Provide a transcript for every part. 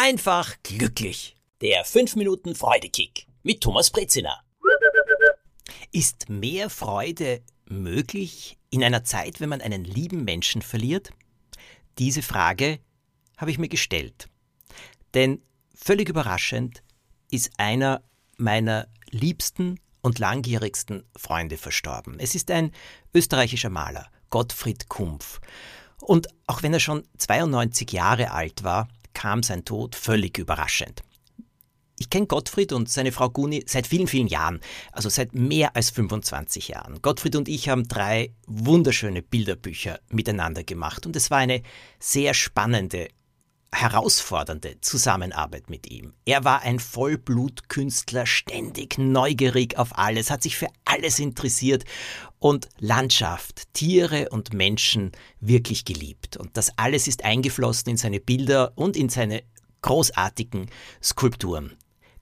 einfach glücklich. Der 5 Minuten Freudekick mit Thomas Brezina. Ist mehr Freude möglich in einer Zeit, wenn man einen lieben Menschen verliert? Diese Frage habe ich mir gestellt. Denn völlig überraschend ist einer meiner liebsten und langjährigsten Freunde verstorben. Es ist ein österreichischer Maler, Gottfried Kumpf. Und auch wenn er schon 92 Jahre alt war, kam sein Tod völlig überraschend. Ich kenne Gottfried und seine Frau Guni seit vielen, vielen Jahren, also seit mehr als 25 Jahren. Gottfried und ich haben drei wunderschöne Bilderbücher miteinander gemacht und es war eine sehr spannende herausfordernde Zusammenarbeit mit ihm. Er war ein Vollblutkünstler, ständig neugierig auf alles, hat sich für alles interessiert und Landschaft, Tiere und Menschen wirklich geliebt. Und das alles ist eingeflossen in seine Bilder und in seine großartigen Skulpturen.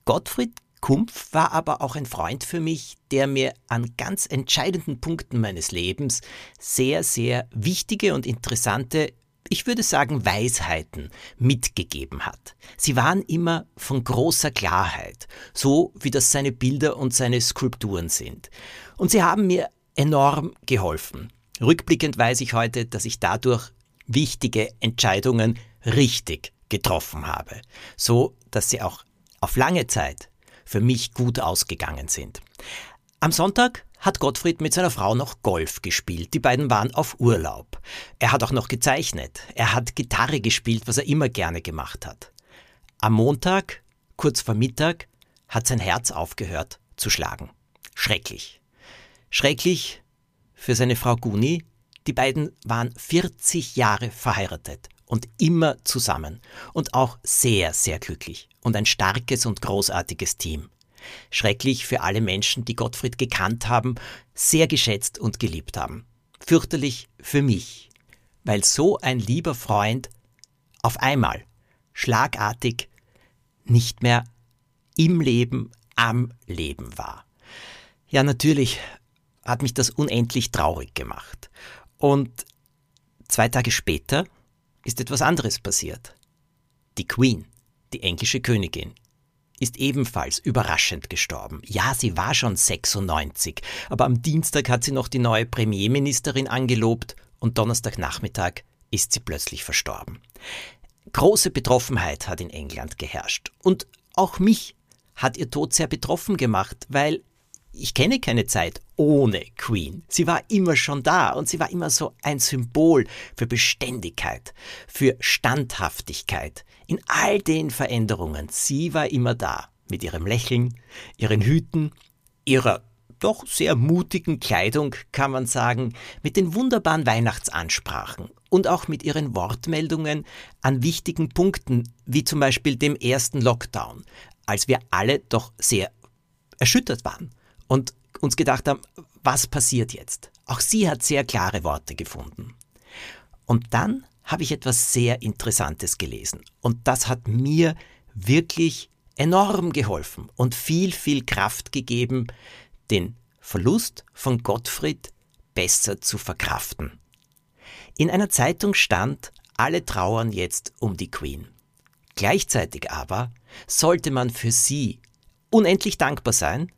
Gottfried Kumpf war aber auch ein Freund für mich, der mir an ganz entscheidenden Punkten meines Lebens sehr, sehr wichtige und interessante ich würde sagen, Weisheiten mitgegeben hat. Sie waren immer von großer Klarheit, so wie das seine Bilder und seine Skulpturen sind. Und sie haben mir enorm geholfen. Rückblickend weiß ich heute, dass ich dadurch wichtige Entscheidungen richtig getroffen habe, so dass sie auch auf lange Zeit für mich gut ausgegangen sind. Am Sonntag hat Gottfried mit seiner Frau noch Golf gespielt. Die beiden waren auf Urlaub. Er hat auch noch gezeichnet. Er hat Gitarre gespielt, was er immer gerne gemacht hat. Am Montag, kurz vor Mittag, hat sein Herz aufgehört zu schlagen. Schrecklich. Schrecklich für seine Frau Guni. Die beiden waren 40 Jahre verheiratet und immer zusammen und auch sehr, sehr glücklich und ein starkes und großartiges Team. Schrecklich für alle Menschen, die Gottfried gekannt haben, sehr geschätzt und geliebt haben. Fürchterlich für mich, weil so ein lieber Freund auf einmal, schlagartig, nicht mehr im Leben, am Leben war. Ja, natürlich hat mich das unendlich traurig gemacht. Und zwei Tage später ist etwas anderes passiert. Die Queen, die englische Königin, ist ebenfalls überraschend gestorben. Ja, sie war schon 96, aber am Dienstag hat sie noch die neue Premierministerin angelobt und Donnerstagnachmittag ist sie plötzlich verstorben. Große Betroffenheit hat in England geherrscht und auch mich hat ihr Tod sehr betroffen gemacht, weil ich kenne keine Zeit ohne Queen. Sie war immer schon da und sie war immer so ein Symbol für Beständigkeit, für Standhaftigkeit. In all den Veränderungen, sie war immer da, mit ihrem Lächeln, ihren Hüten, ihrer doch sehr mutigen Kleidung, kann man sagen, mit den wunderbaren Weihnachtsansprachen und auch mit ihren Wortmeldungen an wichtigen Punkten, wie zum Beispiel dem ersten Lockdown, als wir alle doch sehr erschüttert waren und uns gedacht haben, was passiert jetzt? Auch sie hat sehr klare Worte gefunden. Und dann habe ich etwas sehr Interessantes gelesen. Und das hat mir wirklich enorm geholfen und viel, viel Kraft gegeben, den Verlust von Gottfried besser zu verkraften. In einer Zeitung stand, alle trauern jetzt um die Queen. Gleichzeitig aber sollte man für sie unendlich dankbar sein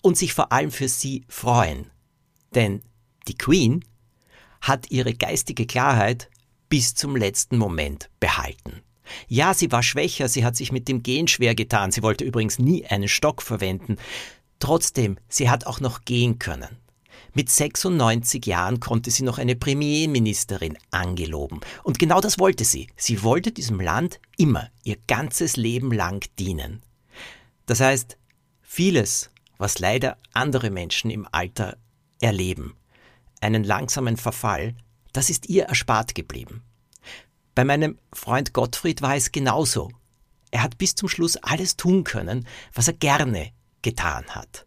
und sich vor allem für sie freuen. Denn die Queen hat ihre geistige Klarheit bis zum letzten Moment behalten. Ja, sie war schwächer, sie hat sich mit dem Gehen schwer getan, sie wollte übrigens nie einen Stock verwenden. Trotzdem, sie hat auch noch gehen können. Mit 96 Jahren konnte sie noch eine Premierministerin angeloben. Und genau das wollte sie. Sie wollte diesem Land immer, ihr ganzes Leben lang dienen. Das heißt, vieles was leider andere Menschen im Alter erleben, einen langsamen Verfall, das ist ihr erspart geblieben. Bei meinem Freund Gottfried war es genauso. Er hat bis zum Schluss alles tun können, was er gerne getan hat.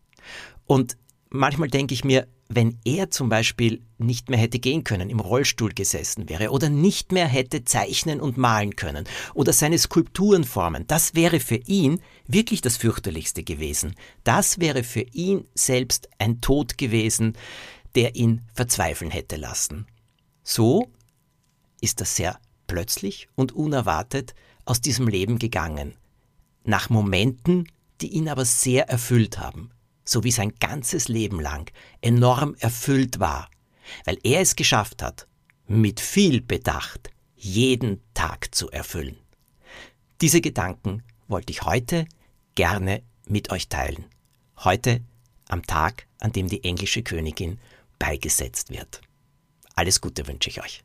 Und manchmal denke ich mir, wenn er zum Beispiel nicht mehr hätte gehen können, im Rollstuhl gesessen wäre oder nicht mehr hätte zeichnen und malen können oder seine Skulpturen formen, das wäre für ihn wirklich das fürchterlichste gewesen. Das wäre für ihn selbst ein Tod gewesen, der ihn verzweifeln hätte lassen. So ist das sehr plötzlich und unerwartet aus diesem Leben gegangen, nach Momenten, die ihn aber sehr erfüllt haben, so wie sein ganzes Leben lang enorm erfüllt war, weil er es geschafft hat, mit viel Bedacht jeden Tag zu erfüllen. Diese Gedanken wollte ich heute gerne mit euch teilen. Heute am Tag, an dem die englische Königin beigesetzt wird. Alles Gute wünsche ich euch.